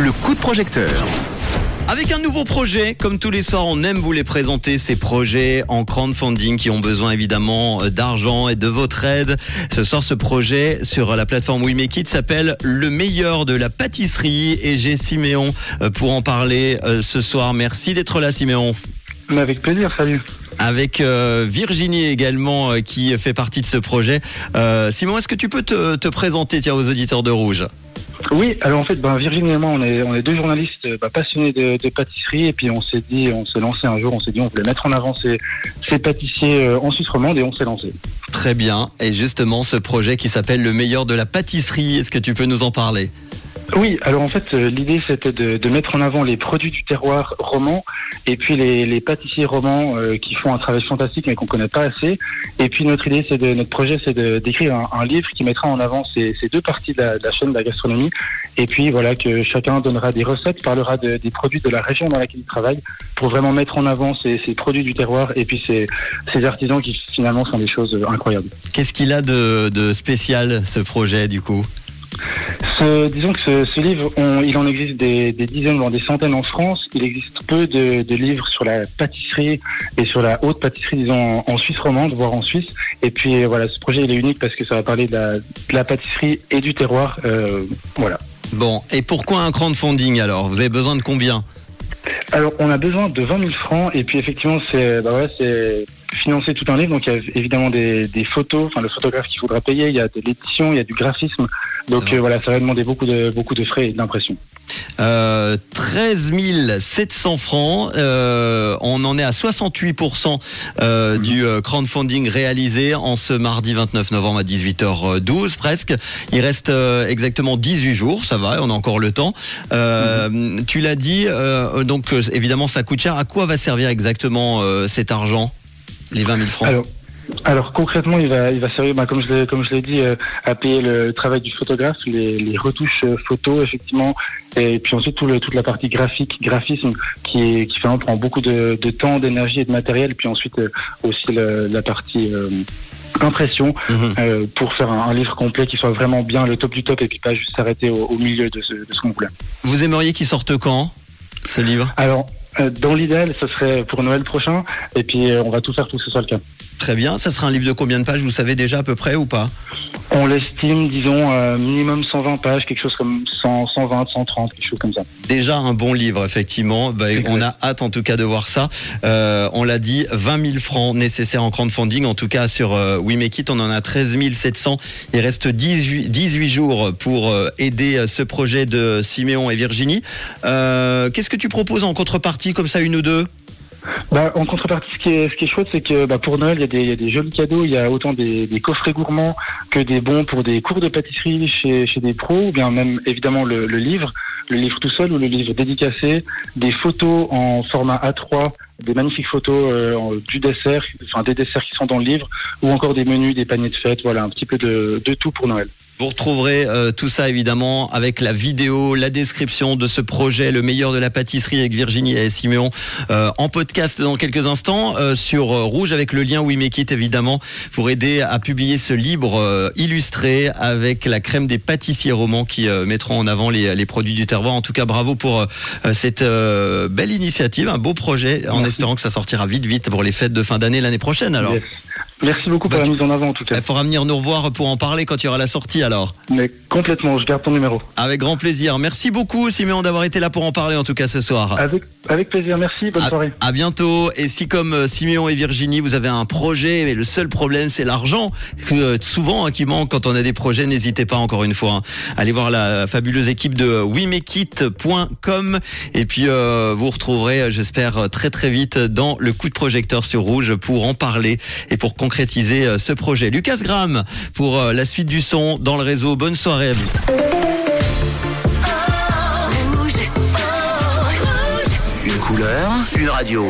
le coup de projecteur. Avec un nouveau projet, comme tous les soirs, on aime vous les présenter, ces projets en crowdfunding qui ont besoin évidemment euh, d'argent et de votre aide. Ce soir, ce projet sur la plateforme We Make It s'appelle Le meilleur de la pâtisserie et j'ai Siméon euh, pour en parler euh, ce soir. Merci d'être là Siméon. Mais avec plaisir, salut. Avec Virginie également qui fait partie de ce projet. Simon, est-ce que tu peux te, te présenter tiens, aux auditeurs de Rouge? Oui, alors en fait, ben, Virginie et moi, on est, deux journalistes ben, passionnés de, pâtisserie et puis on s'est dit, on s'est lancé un jour, on s'est dit on voulait mettre en avant ces, ces pâtissiers euh, en Suisse romande et on s'est lancé. Très bien. Et justement, ce projet qui s'appelle le meilleur de la pâtisserie, est-ce que tu peux nous en parler? Oui, alors en fait, euh, l'idée c'était de, mettre en avant les produits du terroir roman et puis les, pâtissiers romans euh, qui font un travail fantastique mais qu'on connaît pas assez. Et puis notre idée, c'est notre projet, c'est d'écrire un, livre qui mettra en avant ces, deux parties de la, chaîne de la gastronomie. Et puis voilà que chacun donnera des recettes, parlera des produits de la région dans laquelle il travaille pour vraiment mettre en avant ces, produits du terroir et puis ces, artisans qui finalement font des choses incroyables. Qu'est-ce qu'il a de spécial ce projet du coup? Disons que ce, livre, il en existe des, dizaines, voire des centaines en France. Il existe peu de, livres sur la pâtisserie et sur la haute pâtisserie, disons, en, Suisse romande, voire en Suisse. Et puis voilà, ce projet, il est unique parce que ça va parler de la, pâtisserie et du terroir. Euh, voilà. Bon, et pourquoi un crowdfunding alors? Vous avez besoin de combien? Alors, on a besoin de 20 000 francs et puis effectivement, c'est bah c'est financer tout un livre. Donc, il y a évidemment des, photos, enfin le photographe qu'il faudra payer, il y a de l'édition, il y a du graphisme. Donc euh, voilà, ça va demander beaucoup de beaucoup de frais et d'impression. Euh, 13 700 francs. Euh, on en est à 68% euh, mhm. du crowdfunding réalisé en ce mardi 29 novembre à 18h12 presque. Il reste exactement 18 jours, ça va, on a encore le temps. Mhm. Tu l'as dit, donc évidemment ça coûte cher. À quoi va servir exactement cet argent, les 20 000 francs alors concrètement, il va, il va servir, bah, comme je l'ai, comme je l'ai dit, euh, à payer le travail du photographe, les, retouches euh, photos effectivement, et puis ensuite tout le, toute la partie graphique, graphisme, qui, qui finalement prend beaucoup de, temps, d'énergie et de matériel, puis ensuite euh, aussi la partie impression mhm. pour faire un, livre complet qui soit vraiment bien le top du top et puis pas juste s'arrêter au, milieu de ce, de ce qu'on voulait. Vous aimeriez qu'il sorte quand ce livre? Alors dans l'idéal, ce serait pour Noël prochain, et puis on va tout faire pour que ce soit le cas. Très bien. Ça sera un livre de combien de pages Vous savez déjà à peu près ou pas? On l'estime, disons, euh, minimum 120 pages, quelque chose comme 100, 120, 130, quelque chose comme ça. Déjà un bon livre, effectivement. Bah, on a hâte en tout cas de voir ça. Euh, on l'a dit, 20 000 francs nécessaires en crowdfunding. En tout cas, sur euh, We Make It, on en a 13 700. Il reste 18, 18 jours pour aider ce projet de Siméon et Virginie. Qu'est-ce que tu proposes en contrepartie, comme ça, une ou deux? Bah, en contrepartie, ce qui est, ce chouette, c'est que bah, pour Noël, il y, a des, jolis cadeaux. Il y a autant des, des, coffrets gourmands que des bons pour des cours de pâtisserie chez, chez des pros, ou bien même évidemment le, le, livre, le livre tout seul ou le livre dédicacé, des photos en format A3, des magnifiques photos euh, du dessert, enfin des desserts qui sont dans le livre, ou encore des menus, des paniers de fête. Voilà, un petit peu de, de tout pour Noël. Vous retrouverez euh, tout ça évidemment avec la vidéo, la description de ce projet, le meilleur de la pâtisserie avec Virginie et Siméon euh, en podcast dans quelques instants euh, sur Rouge avec le lien We Make It évidemment pour aider à publier ce livre illustré avec la crème des pâtissiers romans qui mettront en avant les, produits du terroir. En tout cas, bravo pour cette belle initiative, un beau projet en espérant que ça sortira vite vite pour les fêtes de fin d'année l'année prochaine alors. Merci beaucoup pour bah, la mise en avant en tout cas. Il faudra venir nous revoir pour en parler quand il y aura la sortie alors. Mais complètement, je garde ton numéro. Avec grand plaisir. Merci beaucoup Simon d'avoir été là pour en parler en tout cas ce soir. Avec, avec plaisir, merci, bonne soirée. À bientôt. Et si comme euh, Siméon et Virginie, vous avez un projet, mais le seul problème c'est l'argent, euh, souvent hein, qui manque quand on a des projets, n'hésitez pas encore une fois. Hein. Allez voir la fabuleuse équipe de wemekit.com et puis euh, vous retrouverez, j'espère, très très vite dans le coup de projecteur sur Rouge pour en parler et pour concrétiser euh, ce projet. Lucas Graham pour euh, la suite du son dans le réseau. Bonne soirée. Une couleur, une radio.